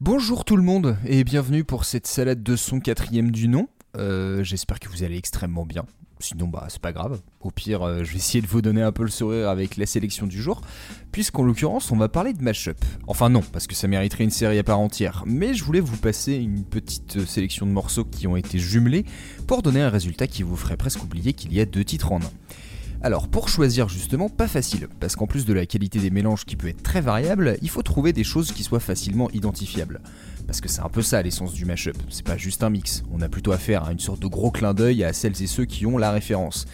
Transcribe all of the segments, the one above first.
Bonjour tout le monde et bienvenue pour cette salade de son quatrième du nom. Euh, J'espère que vous allez extrêmement bien. Sinon, bah, c'est pas grave. Au pire, euh, je vais essayer de vous donner un peu le sourire avec la sélection du jour, puisqu'en l'occurrence, on va parler de mashup. Enfin, non, parce que ça mériterait une série à part entière, mais je voulais vous passer une petite sélection de morceaux qui ont été jumelés pour donner un résultat qui vous ferait presque oublier qu'il y a deux titres en un. Alors pour choisir justement, pas facile, parce qu'en plus de la qualité des mélanges qui peut être très variable, il faut trouver des choses qui soient facilement identifiables. Parce que c'est un peu ça l'essence du mashup, c'est pas juste un mix, on a plutôt affaire à une sorte de gros clin d'œil à celles et ceux qui ont la référence.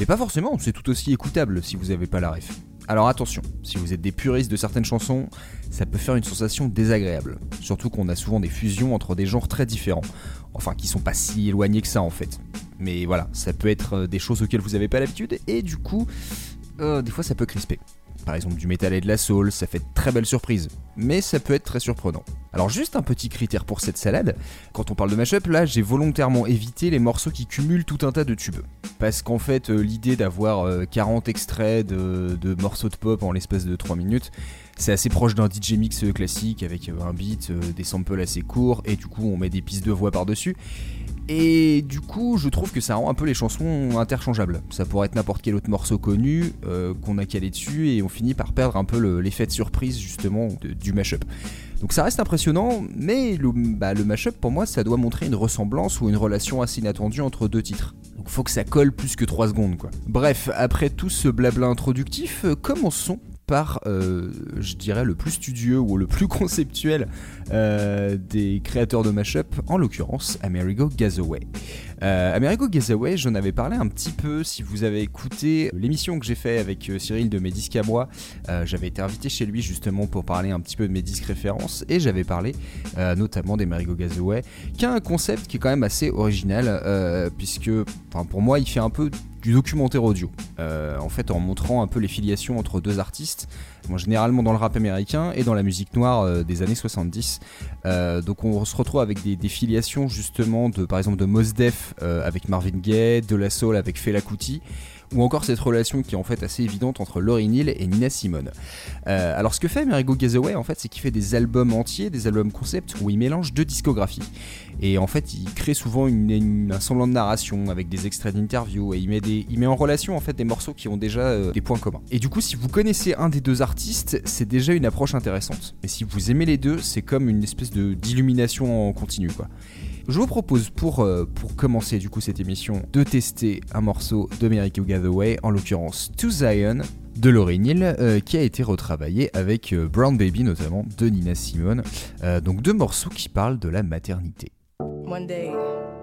Mais pas forcément, c'est tout aussi écoutable si vous avez pas la ref. Alors attention, si vous êtes des puristes de certaines chansons, ça peut faire une sensation désagréable. Surtout qu'on a souvent des fusions entre des genres très différents. Enfin, qui sont pas si éloignés que ça en fait. Mais voilà, ça peut être euh, des choses auxquelles vous n'avez pas l'habitude et du coup, euh, des fois ça peut crisper. Par exemple du métal et de la soul, ça fait de très belles surprises, mais ça peut être très surprenant. Alors juste un petit critère pour cette salade, quand on parle de mashup, là j'ai volontairement évité les morceaux qui cumulent tout un tas de tubes. Parce qu'en fait euh, l'idée d'avoir 40 extraits de, de, morceaux de pop en l'espace de 3 minutes, c'est assez proche d'un DJ mix classique avec un beat, des samples assez courts et du coup on met des pistes de voix par-dessus. Et du coup, je trouve que ça rend un peu les chansons interchangeables. Ça pourrait être n'importe quel autre morceau connu euh, qu'on a calé dessus et on finit par perdre un peu l'effet de surprise justement du mashup. Donc ça reste impressionnant, mais le, bah, le mashup pour moi ça doit montrer une ressemblance ou une relation assez inattendue entre deux titres. Donc faut que ça colle plus que 3 secondes quoi. Bref, après tout ce blabla introductif, euh, commençons par, euh, je dirais, le plus studieux ou le plus conceptuel euh, des créateurs de mashup, en l'occurrence Amerigo Gazaway. Euh, Amerigo Gazaway, j'en avais parlé un petit peu si vous avez écouté l'émission que j'ai fait avec Cyril de mes disques à moi. j'avais été invité chez lui justement pour parler un petit peu de mes disques références et j'avais parlé notamment d'Amerigo Gazaway, qui a un concept qui est quand même assez original puisque, pour moi, il fait un peu du documentaire audio. Euh, en fait, en montrant un peu les filiations entre deux artistes, généralement dans le rap américain et dans la musique noire euh, des années 70. Euh, donc on se retrouve avec des, filiations justement de, par exemple, de Mos Def avec Marvin Gaye, de La Soul avec Fela Kuti ou encore cette relation qui est en fait assez évidente entre Laurie Neal et Nina Simone. Alors ce que fait Amerigo Gazaway en fait c'est qu'il fait des albums entiers, des albums concept où il mélange deux discographies. Et en fait il crée souvent un semblant de narration avec des extraits d'interviews et il met, en relation en fait des morceaux qui ont déjà euh, des points communs. Et du coup si vous connaissez un des deux artistes c'est déjà une approche intéressante. Mais si vous aimez les deux c'est comme une espèce d'illumination en continu. Je vous propose pour, euh, pour commencer du coup cette émission de tester un morceau de Mary Gathaway, en l'occurrence To Zion de Laurie Neal, euh, qui a été retravaillé avec Brown Baby notamment de Nina Simone. donc deux morceaux qui parlent de la maternité. One day.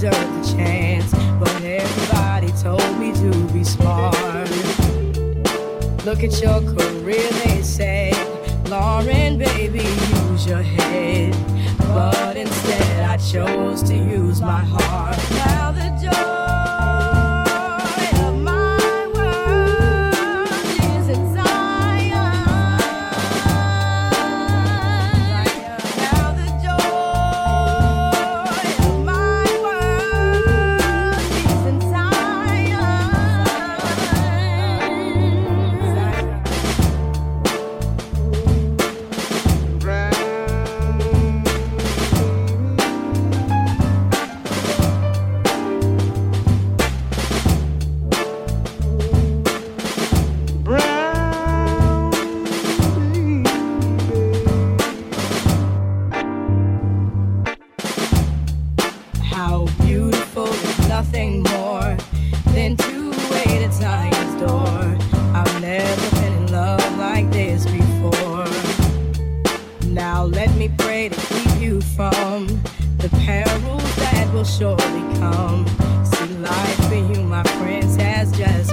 deserve the chance, but everybody told me to be smart. Look at your career, they say, Lauren, baby, use your head. But instead, I chose to use my heart. Now let me pray to keep you from the perils that will surely come. See, life for you, my friends, has just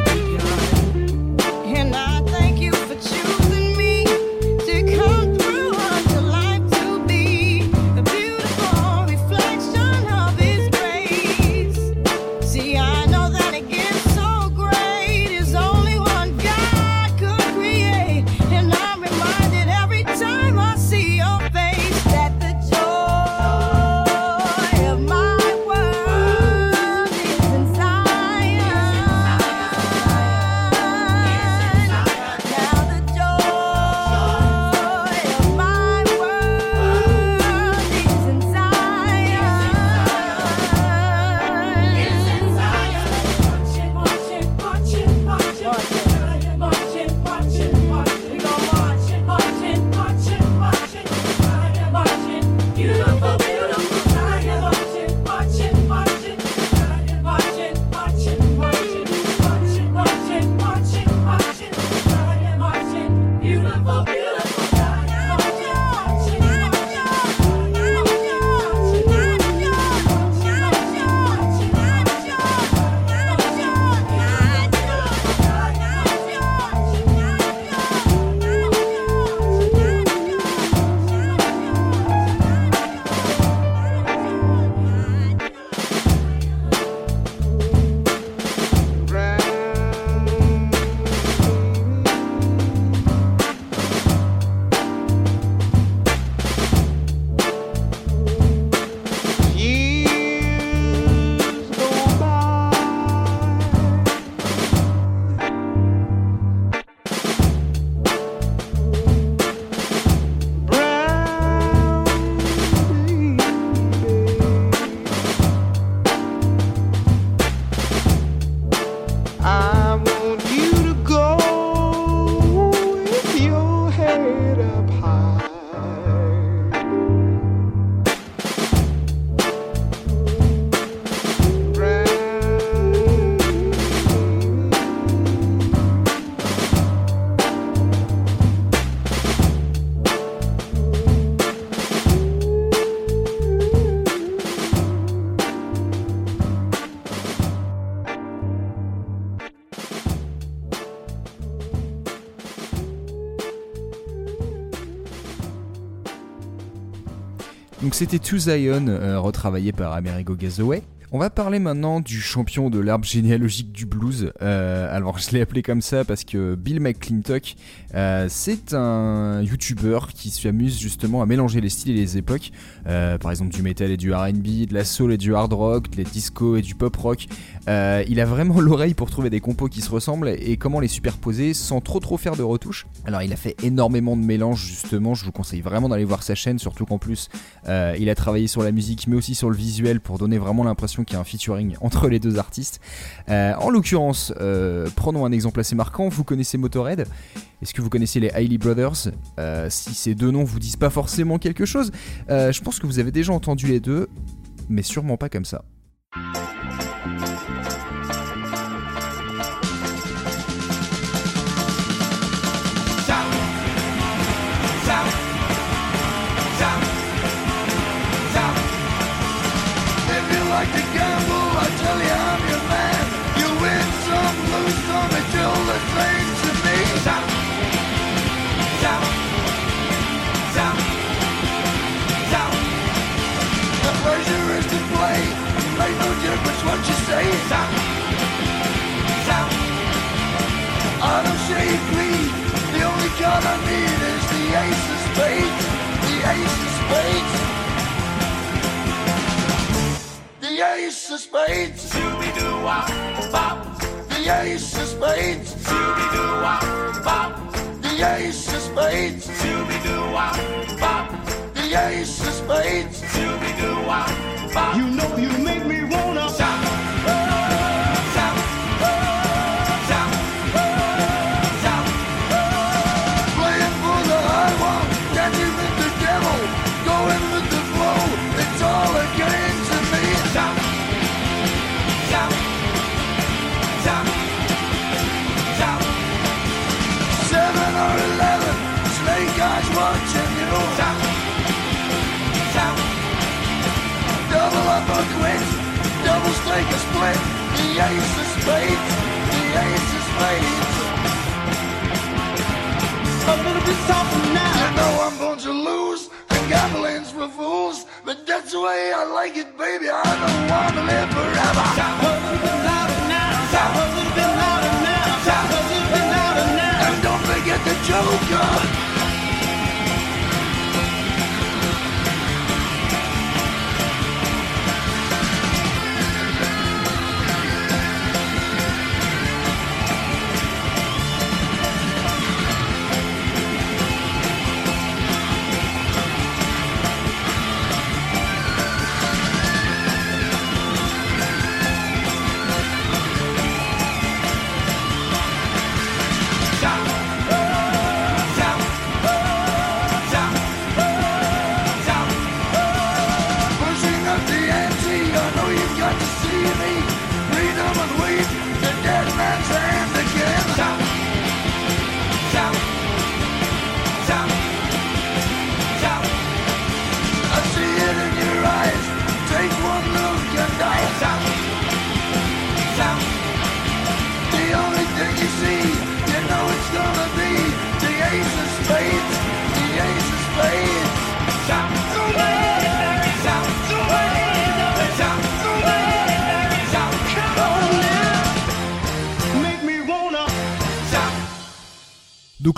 Donc c'était To Zion, euh, retravaillé par Amerigo Gazaway. On va parler maintenant du champion de l'arbre généalogique du blues. Euh, alors je l'ai appelé comme ça parce que Bill McClintock, euh, c'est un YouTuber qui s'amuse justement à mélanger les styles et les époques. Euh, par exemple du metal et du R&B, de la soul et du hard rock, de la disco et du pop rock. Il a vraiment l'oreille pour trouver des compos qui se ressemblent et comment les superposer sans trop trop faire de retouches. Alors il a fait énormément de mélanges justement, je vous conseille vraiment d'aller voir sa chaîne, surtout qu'en plus il a travaillé sur la musique mais aussi sur le visuel pour donner vraiment l'impression qu'il y a un featuring entre les deux artistes. Euh, en l'occurrence, euh, prenons un exemple assez marquant, vous connaissez Motorhead? Est-ce que vous connaissez les Hailey Brothers? Euh, Si ces deux noms vous disent pas forcément quelque chose, je pense que vous avez déjà entendu les deux, mais sûrement pas comme ça. Say. Zap. I don't shave clean. The only card I need is the ace of spades. The ace of spades. The ace of spades. Scooby Doo wop bop. The ace of spades. The ace of spades. The ace of spades. You know you make me wanna Zap. Make a split. The ace of spades, the ace of spades. A little bit softer You now. know I'm born to lose, and gambling's for fools. But that's the way I like it, baby. I don't wanna live forever.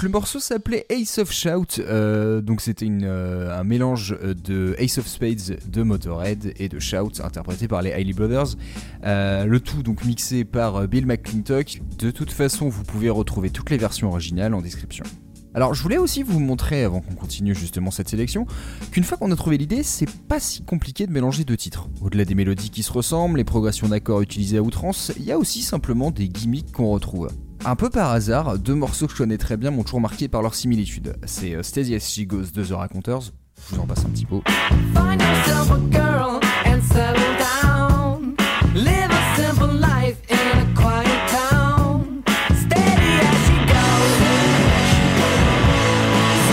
Le morceau s'appelait Ace of Shout, euh, donc c'était euh, un mélange euh, de Ace of Spades de Motorhead et de Shout interprété par les Hailey Brothers. Le tout donc mixé par Bill McClintock. De toute façon, vous pouvez retrouver toutes les versions originales en description. Alors je voulais aussi vous montrer, avant qu'on continue justement cette sélection, qu'une fois qu'on a trouvé l'idée, c'est pas si compliqué de mélanger deux titres. Au-delà des mélodies qui se ressemblent, les progressions d'accords utilisées à outrance, il y a aussi simplement des gimmicks qu'on retrouve. Un peu par hasard, deux morceaux que je connais très bien m'ont toujours marqué par leur similitude. C'est euh, Steady as She Goes de The Raconteurs, je vous en passe un petit peu. Find yourself a girl and settle down. Live a simple life in a quiet town. Steady as she goes.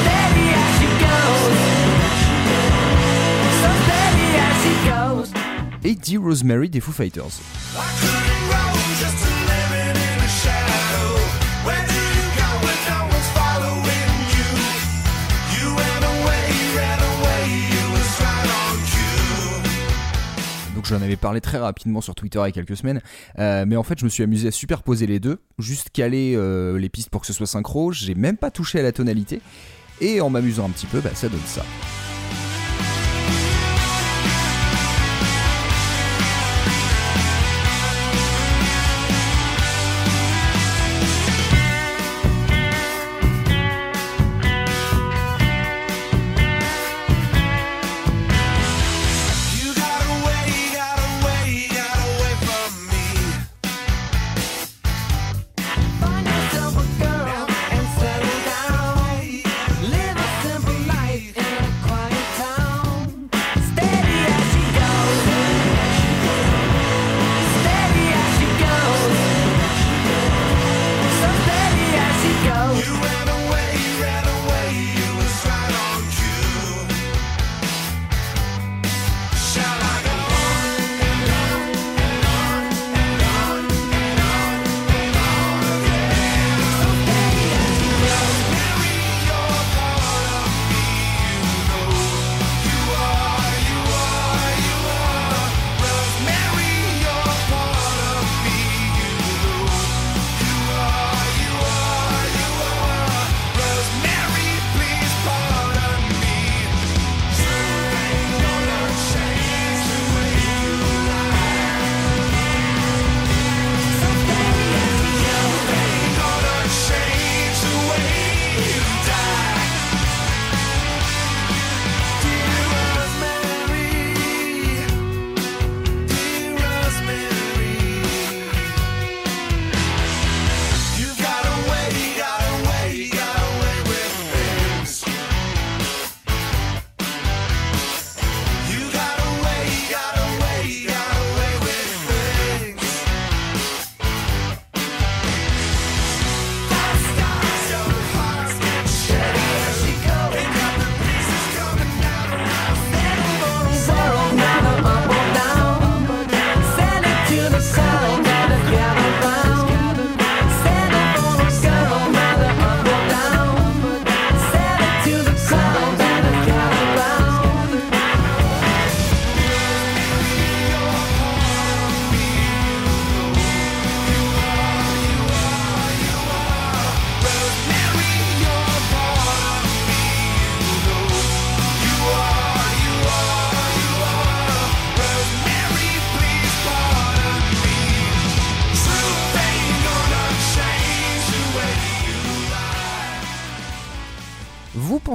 Steady as she goes. So steady as she goes. Et Dear Rosemary des Foo Fighters. J'en avais parlé très rapidement sur Twitter il y a quelques semaines, Euh, mais en fait je me suis amusé à superposer les deux, juste caler euh, les pistes pour que ce soit synchro, j'ai même pas touché à la tonalité, et en m'amusant un petit peu, bah, ça donne ça.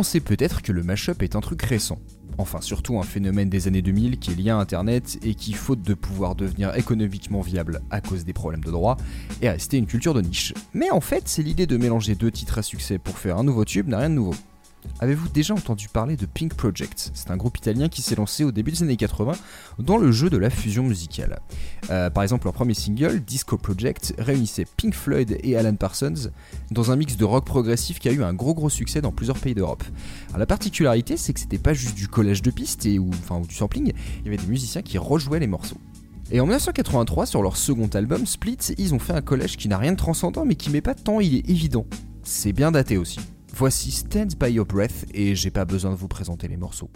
Pensez peut-être que le mashup est un truc récent. Enfin, surtout un phénomène des années 2000 qui est lié à Internet et qui, faute de pouvoir devenir économiquement viable à cause des problèmes de droit, est resté une culture de niche. Mais en fait, c'est l'idée de mélanger deux titres à succès pour faire un nouveau tube n'a rien de nouveau. Avez-vous déjà entendu parler de Pink Project C'est un groupe italien qui s'est lancé au début des années 80 dans le jeu de la fusion musicale. Euh, par exemple, leur premier single, Disco Project, réunissait Pink Floyd et Alan Parsons dans un mix de rock progressif qui a eu un gros gros succès dans plusieurs pays d'Europe. La particularité, c'est que c'était pas juste du collage de pistes et, ou du sampling, il y avait des musiciens qui rejouaient les morceaux. Et en 1983, sur leur second album, Split, ils ont fait un collège qui n'a rien de transcendant mais qui met pas de temps, il est évident. C'est bien daté aussi. Voici Stand By Your Breath et j'ai pas besoin de vous présenter les morceaux.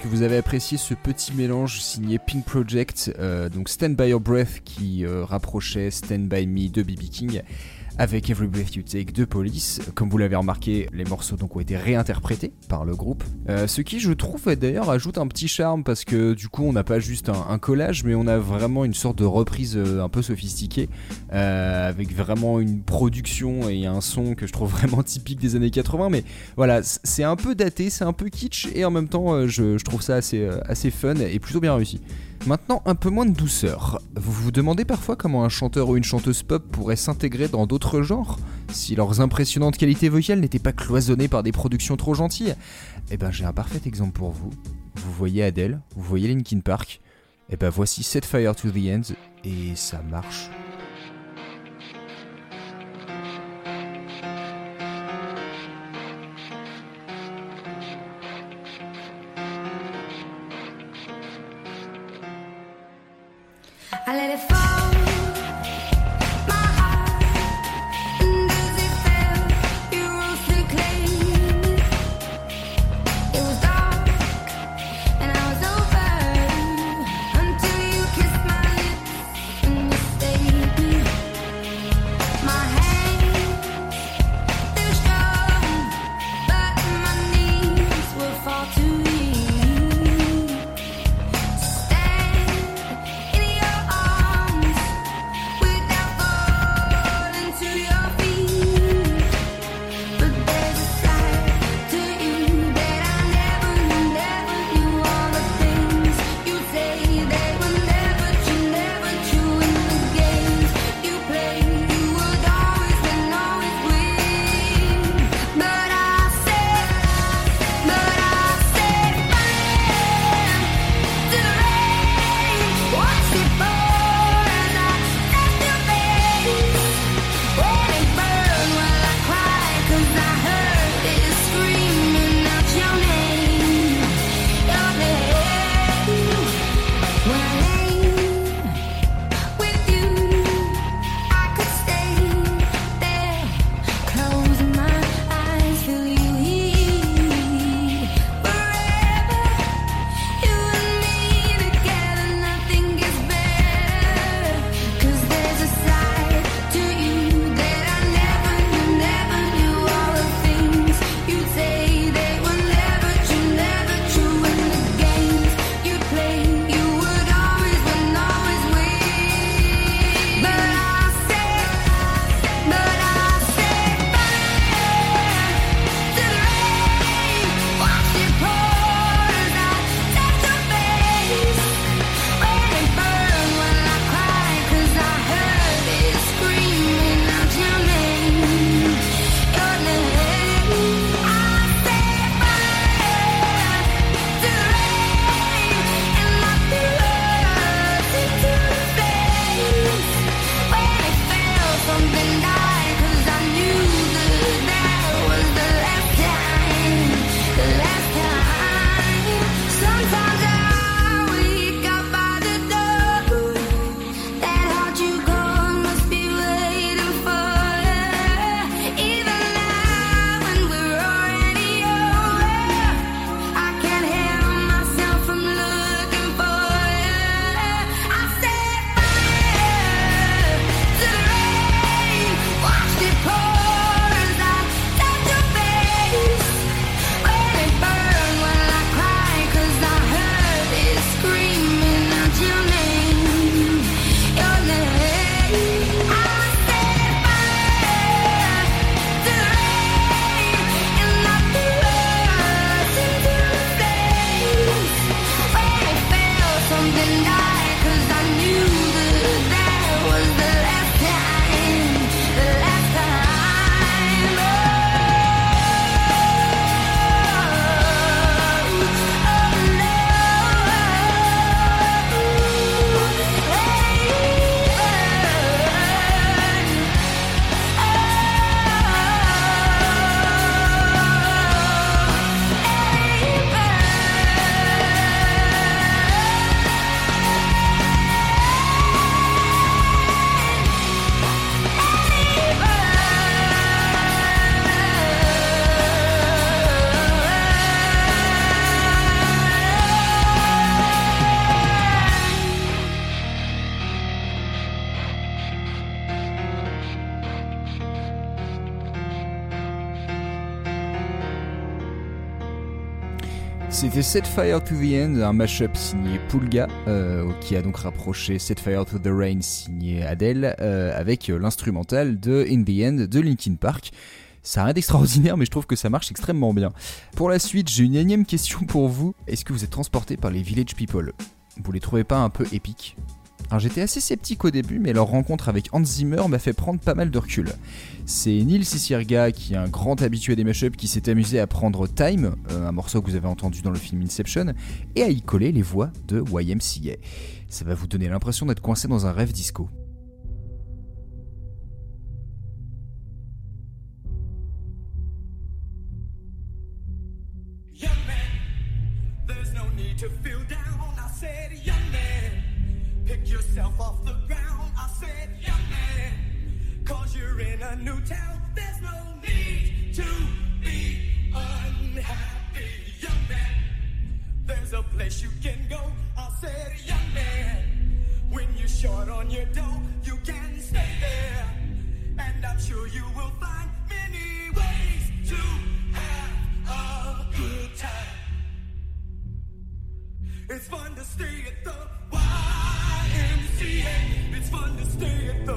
Que vous avez apprécié ce petit mélange signé Pink Project, euh, donc Stand By Your Breath qui euh, rapprochait Stand By Me de BB King avec Every Breath You Take de Police. Comme vous l'avez remarqué, les morceaux donc ont été réinterprétés par le groupe. Euh, ce qui, je trouve, d'ailleurs, ajoute un petit charme parce que du coup, on n'a pas juste un, collage, mais on a vraiment une sorte de reprise euh, un peu sophistiquée euh, avec vraiment une production et un son que je trouve vraiment typique des années 80. Mais voilà, c'est un peu daté, c'est un peu kitsch et en même temps, je, je trouve ça assez, assez fun et plutôt bien réussi. Maintenant, un peu moins de douceur. Vous vous demandez parfois comment un chanteur ou une chanteuse pop pourrait s'intégrer dans d'autres genres si leurs impressionnantes qualités vocales n'étaient pas cloisonnées par des productions trop gentilles Eh ben, j'ai un parfait exemple pour vous. Vous voyez Adele, vous voyez Linkin Park. Eh ben, voici Set Fire to the End et ça marche. I let it fall. C'était Set Fire to the End, un mashup signé Pulga, euh, qui a donc rapproché Set Fire to the Rain signé Adele, euh, avec l'instrumental de In the End de Linkin Park. Ça a rien d'extraordinaire, mais je trouve que ça marche extrêmement bien. Pour la suite, j'ai une énième question pour vous. Est-ce que vous êtes transporté par les Village People? Vous les trouvez pas un peu épiques? J'étais assez sceptique au début, mais leur rencontre avec Hans Zimmer m'a fait prendre pas mal de recul. C'est Neil Cicierga, qui est un grand habitué des mashups, qui s'est amusé à prendre Time, euh, un morceau que vous avez entendu dans le film Inception, et à y coller les voix de YMCA. Ça va vous donner l'impression d'être coincé dans un rêve disco. Yourself off the ground. I said, young man, cause you're in a new town. There's no need to be unhappy. Young man, there's a place you can go. I said, young man, when you're short on your dough, you can stay there. And I'm sure you will find many ways to have a good time. It's fun to stay at the YMCA.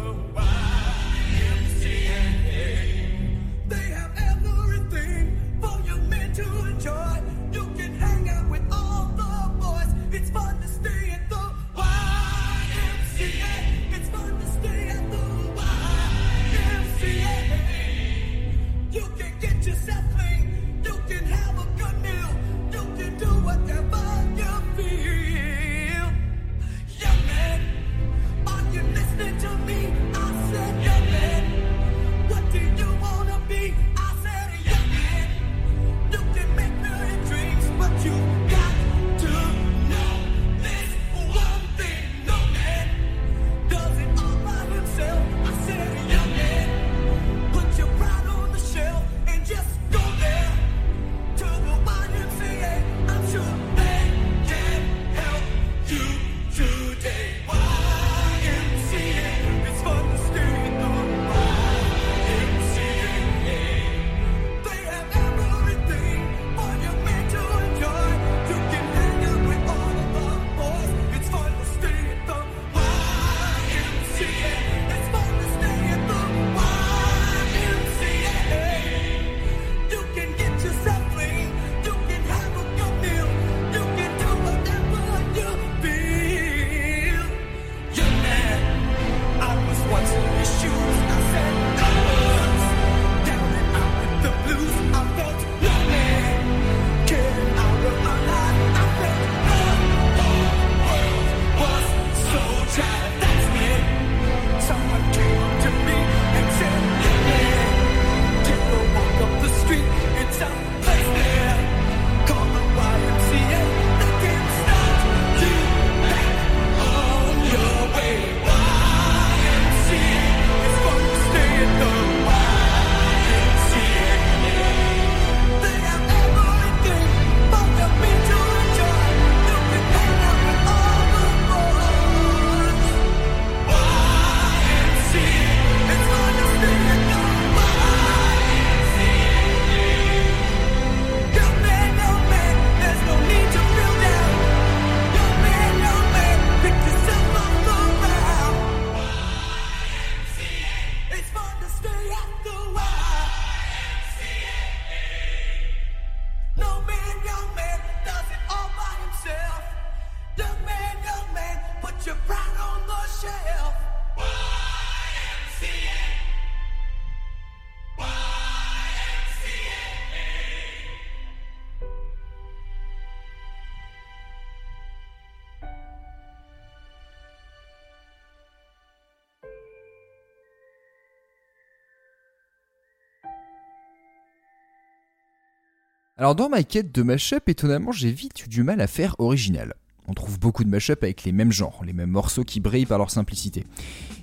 Alors dans ma quête de mashup, étonnamment, j'ai vite eu du mal à faire original. On trouve beaucoup de mashup avec les mêmes genres, les mêmes morceaux qui brillent par leur simplicité.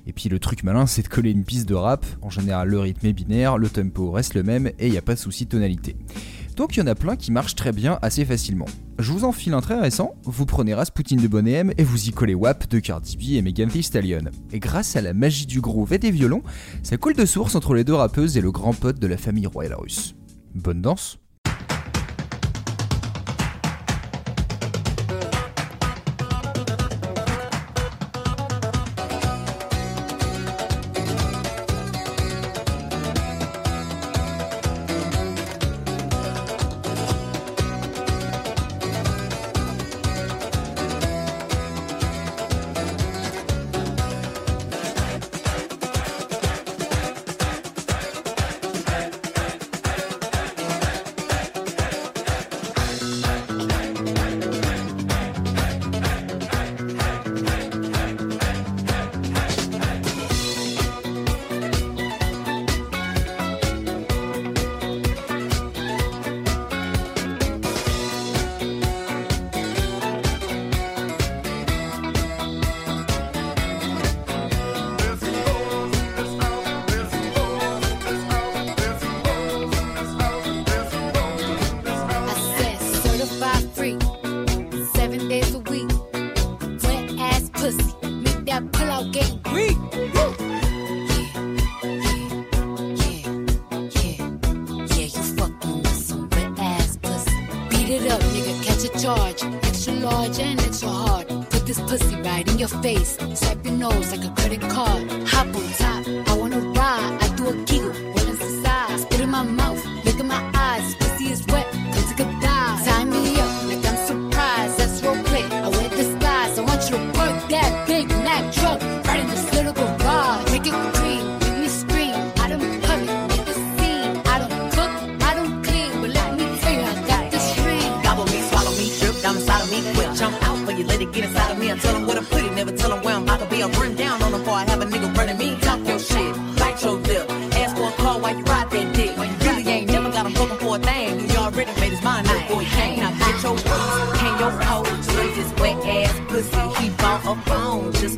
Et puis le truc malin, c'est de coller une piste de rap. En général, le rythme est binaire, le tempo reste le même et il n'y a pas de souci de tonalité. Donc il y en a plein qui marchent très bien assez facilement. Je vous en file un très récent, vous prenez Rasputin de Bonnet et vous y collez WAP de Cardi B et Megan Thee Stallion. Et grâce à la magie du groove et des violons, ça coule de source entre les deux rappeuses et le grand pote de la famille royale russe. Bonne danse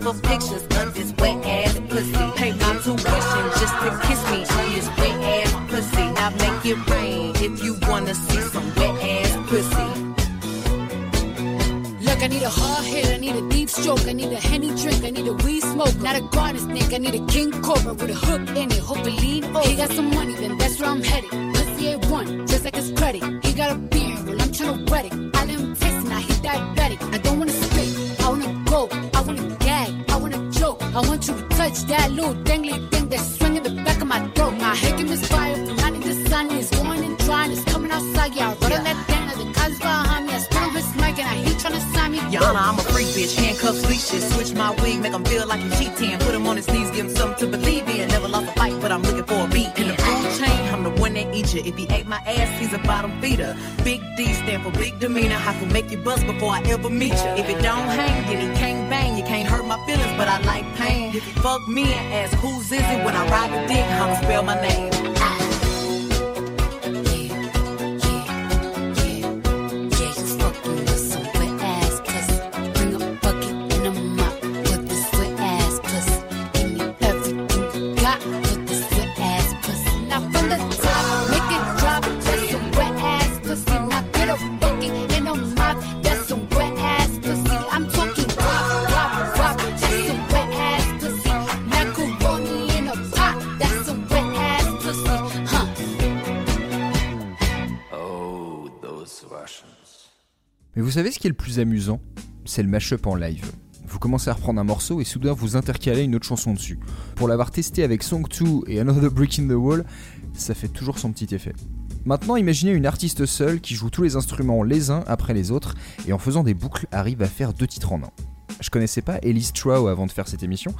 for pictures of this wet ass pussy. Pay my tuition just to kiss me on this wet ass pussy. Now make it rain if you wanna see some wet ass pussy. Look, I need a hard hit, I need a deep stroke, I need a henny drink, I need a weed smoke, not a garden snake, I need a king cobra with a hook in it, hope it lean over. He got some money, then that's where I'm headed. Pussy ain't one, just like his credit. He got a beard, well I'm tryna wet it. Leashes. Switch my wig, make him feel like he's cheating. Put him on his knees, give him something to believe in. Never lost a fight, but I'm looking for a beat. In the food chain, I'm the one that eat you. If he ate my ass, he's a bottom feeder. Big D stand for big demeanor. I can make you bust before I ever meet you. If it don't hang, then he can't bang. You can't hurt my feelings, but I like pain. If you fuck me and ask who's is it when I ride the dick, I'ma spell my name. I'm savez ce qui est le plus amusant? C'est le mashup en live. Vous commencez à reprendre un morceau et soudain vous intercalez une autre chanson dessus. Pour l'avoir testé avec Song 2 et Another Brick in the Wall, ça fait toujours son petit effet. Maintenant, imaginez une artiste seule qui joue tous les instruments les uns après les autres et en faisant des boucles arrive à faire deux titres en un. Je connaissais pas Elise Trow avant de faire cette émission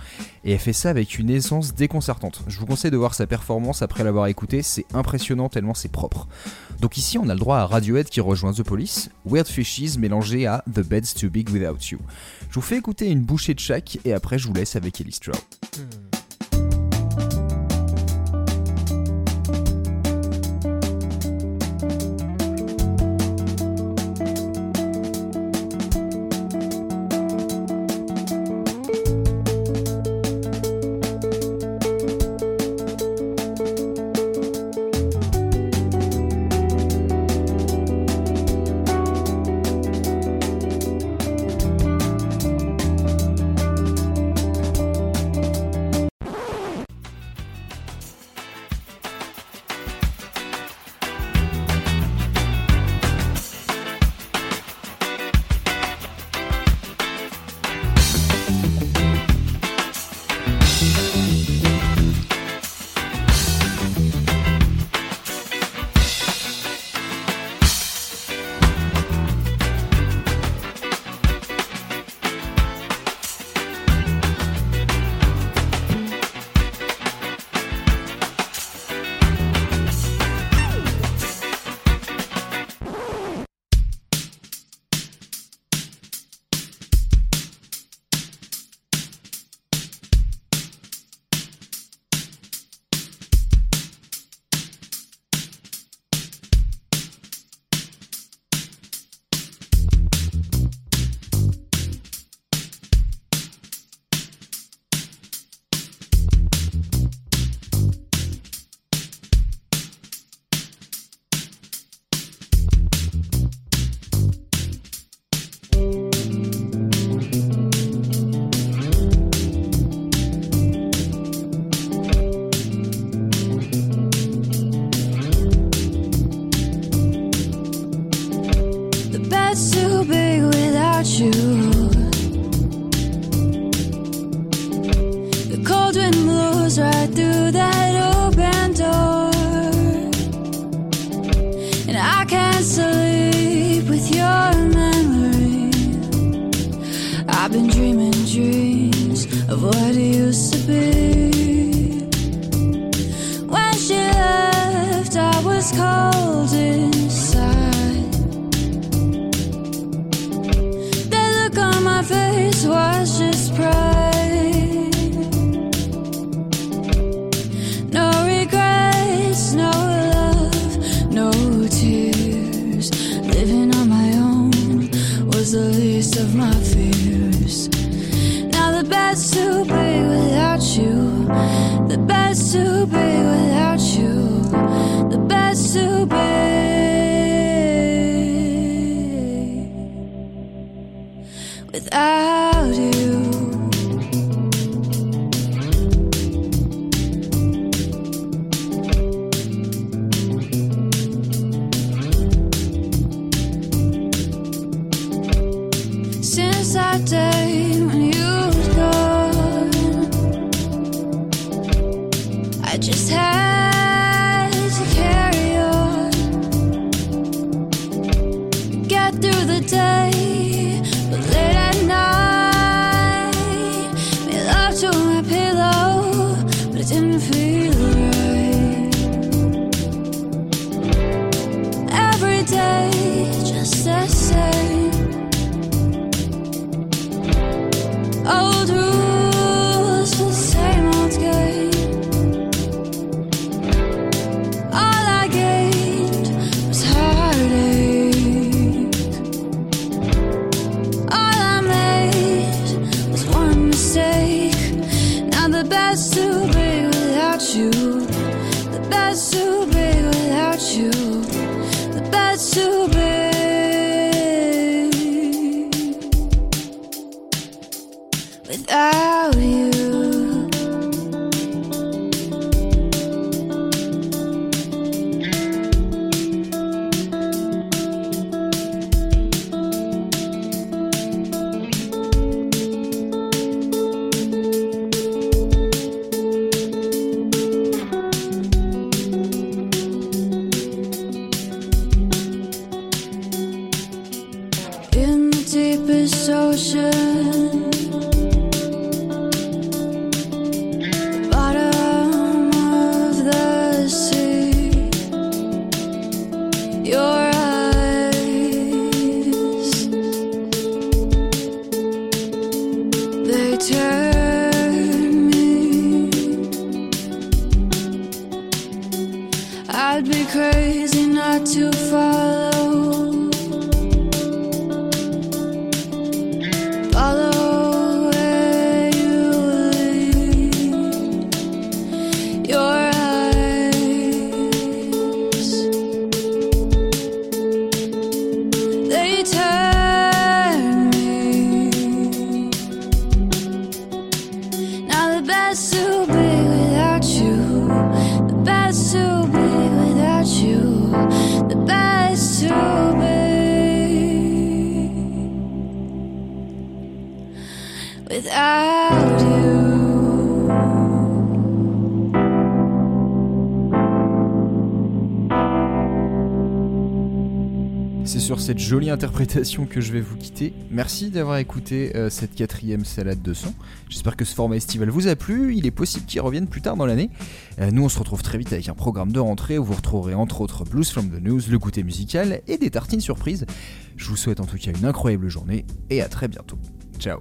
et elle fait ça avec une aisance déconcertante. Je vous conseille de voir sa performance après l'avoir écoutée, c'est impressionnant tellement c'est propre. Donc ici on a le droit à Radiohead qui rejoint The Police, Weird Fishes mélangé à The Bed's Too Big Without You. Je vous fais écouter une bouchée de chaque et après je vous laisse avec Elise Trow. Jolie interprétation que je vais vous quitter. Merci d'avoir écouté euh, cette quatrième salade de son. J'espère que ce format estival vous a plu. Il est possible qu'il revienne plus tard dans l'année. Euh, nous, on se retrouve très vite avec un programme de rentrée où vous retrouverez entre autres Blues from the News, le goûter musical et des tartines surprises. Je vous souhaite en tout cas une incroyable journée et à très bientôt. Ciao